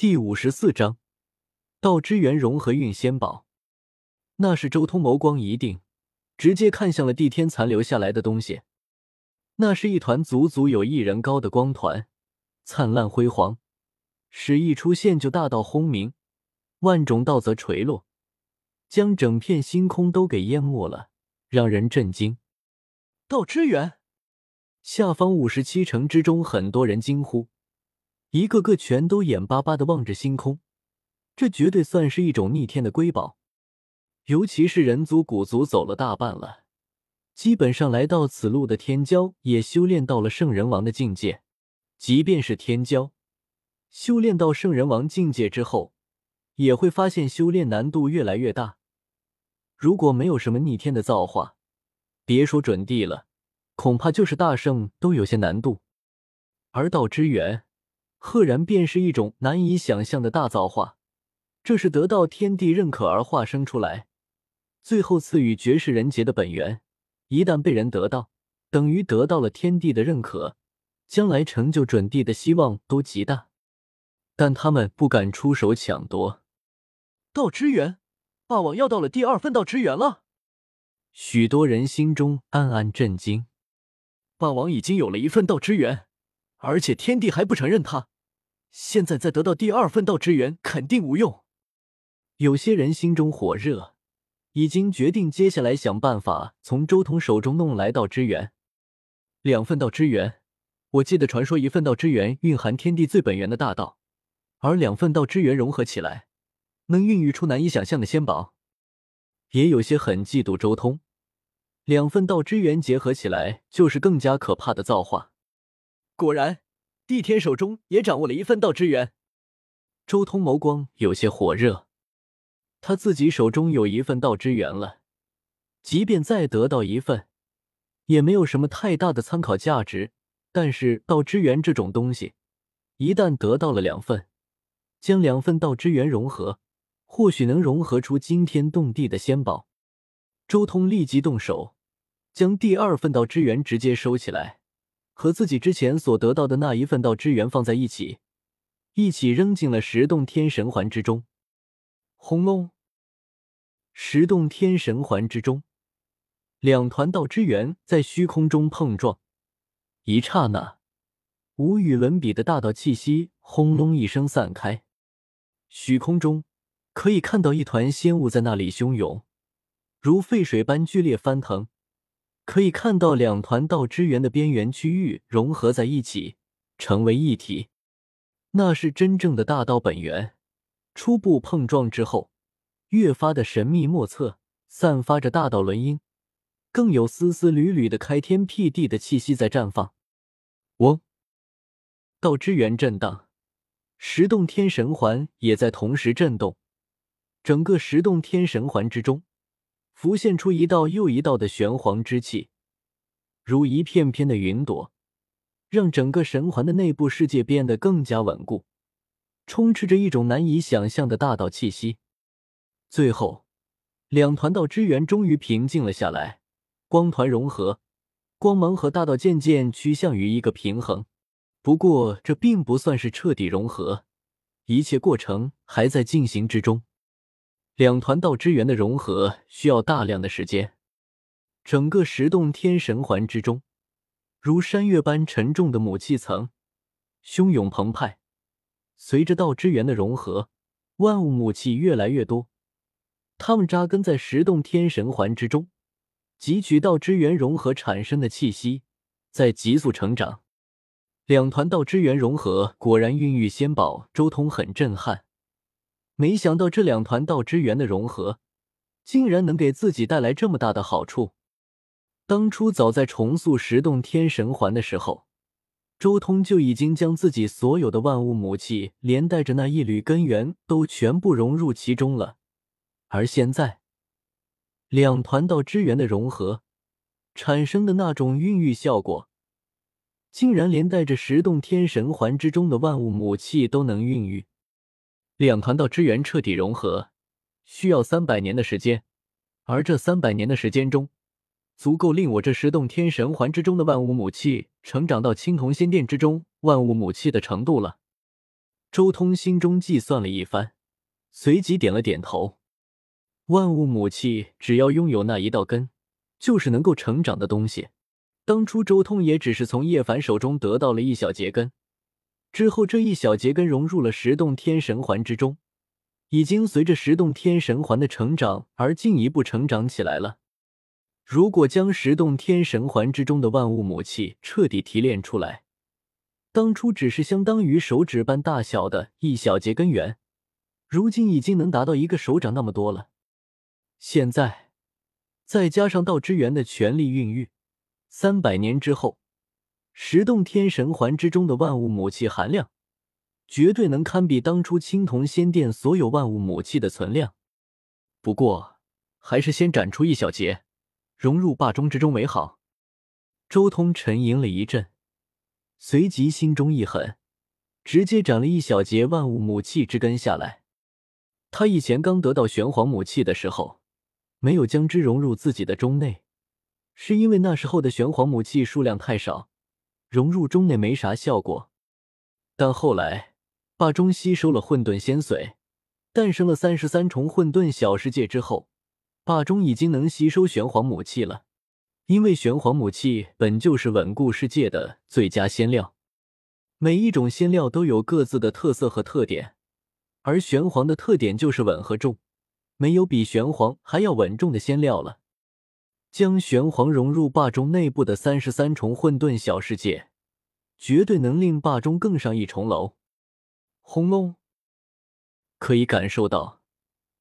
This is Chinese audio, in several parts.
第五十四章，道之源融合运仙宝。那是周通眸光一定，直接看向了地天残留下来的东西。那是一团足足有一人高的光团，灿烂辉煌，使一出现就大道轰鸣，万种道则垂落，将整片星空都给淹没了，让人震惊。道之源，下方五十七城之中，很多人惊呼。一个个全都眼巴巴的望着星空，这绝对算是一种逆天的瑰宝。尤其是人族、古族走了大半了，基本上来到此路的天骄也修炼到了圣人王的境界。即便是天骄，修炼到圣人王境界之后，也会发现修炼难度越来越大。如果没有什么逆天的造化，别说准帝了，恐怕就是大圣都有些难度。而道之源。赫然便是一种难以想象的大造化，这是得到天地认可而化生出来，最后赐予绝世人杰的本源。一旦被人得到，等于得到了天地的认可，将来成就准帝的希望都极大。但他们不敢出手抢夺。道之源，霸王要到了第二份道之源了。许多人心中暗暗震惊，霸王已经有了一份道之源。而且天帝还不承认他，现在再得到第二份道之源，肯定无用。有些人心中火热，已经决定接下来想办法从周通手中弄来道之源。两份道之源，我记得传说一份道之源蕴含天地最本源的大道，而两份道之源融合起来，能孕育出难以想象的仙宝。也有些很嫉妒周通，两份道之源结合起来，就是更加可怕的造化。果然，帝天手中也掌握了一份道之源。周通眸光有些火热，他自己手中有一份道之源了，即便再得到一份，也没有什么太大的参考价值。但是道之源这种东西，一旦得到了两份，将两份道之源融合，或许能融合出惊天动地的仙宝。周通立即动手，将第二份道之源直接收起来。和自己之前所得到的那一份道之源放在一起，一起扔进了十洞天神环之中。轰隆！十洞天神环之中，两团道之源在虚空中碰撞，一刹那，无与伦比的大道气息轰隆一声散开。虚空中可以看到一团仙雾在那里汹涌，如沸水般剧烈翻腾。可以看到两团道之源的边缘区域融合在一起，成为一体，那是真正的大道本源。初步碰撞之后，越发的神秘莫测，散发着大道轮音，更有丝丝缕缕的开天辟地的气息在绽放。嗡，道之源震荡，十洞天神环也在同时震动，整个十洞天神环之中。浮现出一道又一道的玄黄之气，如一片片的云朵，让整个神环的内部世界变得更加稳固，充斥着一种难以想象的大道气息。最后，两团道之源终于平静了下来，光团融合，光芒和大道渐渐趋向于一个平衡。不过，这并不算是彻底融合，一切过程还在进行之中。两团道之源的融合需要大量的时间，整个十洞天神环之中，如山岳般沉重的母气层汹涌澎湃。随着道之源的融合，万物母气越来越多，它们扎根在十洞天神环之中，汲取道之源融合产生的气息，在急速成长。两团道之源融合，果然孕育仙宝。周通很震撼。没想到这两团道之源的融合，竟然能给自己带来这么大的好处。当初早在重塑十洞天神环的时候，周通就已经将自己所有的万物母气，连带着那一缕根源，都全部融入其中了。而现在，两团道之源的融合产生的那种孕育效果，竟然连带着十洞天神环之中的万物母气都能孕育。两团道之源彻底融合，需要三百年的时间，而这三百年的时间中，足够令我这十洞天神环之中的万物母气成长到青铜仙殿之中万物母气的程度了。周通心中计算了一番，随即点了点头。万物母气只要拥有那一道根，就是能够成长的东西。当初周通也只是从叶凡手中得到了一小节根，之后这一小节根融入了十洞天神环之中，已经随着十洞天神环的成长而进一步成长起来了。如果将十洞天神环之中的万物母气彻底提炼出来，当初只是相当于手指般大小的一小节根源，如今已经能达到一个手掌那么多了。现在再加上道之源的全力孕育，三百年之后，十洞天神环之中的万物母气含量，绝对能堪比当初青铜仙殿所有万物母气的存量。不过，还是先斩出一小节，融入霸中之中为好。周通沉吟了一阵。随即心中一狠，直接斩了一小节万物母气之根下来。他以前刚得到玄黄母气的时候，没有将之融入自己的中内，是因为那时候的玄黄母气数量太少，融入中内没啥效果。但后来霸中吸收了混沌仙髓，诞生了三十三重混沌小世界之后，霸中已经能吸收玄黄母气了。因为玄黄母气本就是稳固世界的最佳仙料，每一种仙料都有各自的特色和特点，而玄黄的特点就是稳和重，没有比玄黄还要稳重的仙料了。将玄黄融入霸中内部的三十三重混沌小世界，绝对能令霸中更上一重楼。轰隆！可以感受到，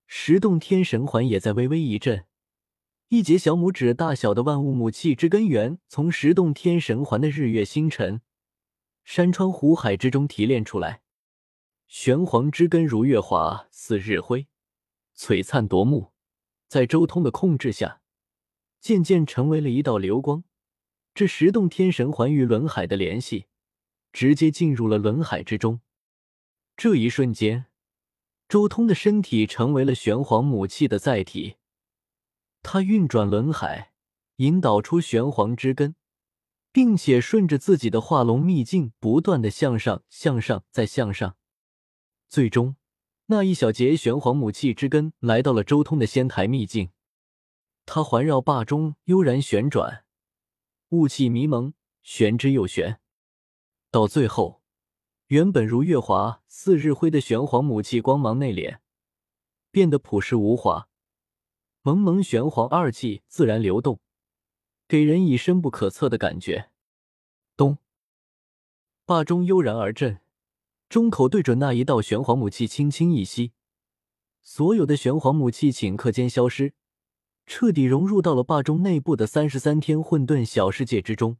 十洞天神环也在微微一震。一节小拇指大小的万物母气之根源，从十洞天神环的日月星辰、山川湖海之中提炼出来。玄黄之根如月华似日辉，璀璨夺目。在周通的控制下，渐渐成为了一道流光。这十洞天神环与轮海的联系，直接进入了轮海之中。这一瞬间，周通的身体成为了玄黄母气的载体。他运转轮海，引导出玄黄之根，并且顺着自己的化龙秘境，不断的向上、向上、再向上。最终，那一小节玄黄母气之根来到了周通的仙台秘境。它环绕坝中悠然旋转，雾气迷蒙，玄之又玄。到最后，原本如月华似日辉的玄黄母气光芒内敛，变得朴实无华。蒙蒙玄黄二气自然流动，给人以深不可测的感觉。咚！坝中悠然而震，中口对准那一道玄黄母气，轻轻一吸，所有的玄黄母气顷刻间消失，彻底融入到了霸中内部的三十三天混沌小世界之中。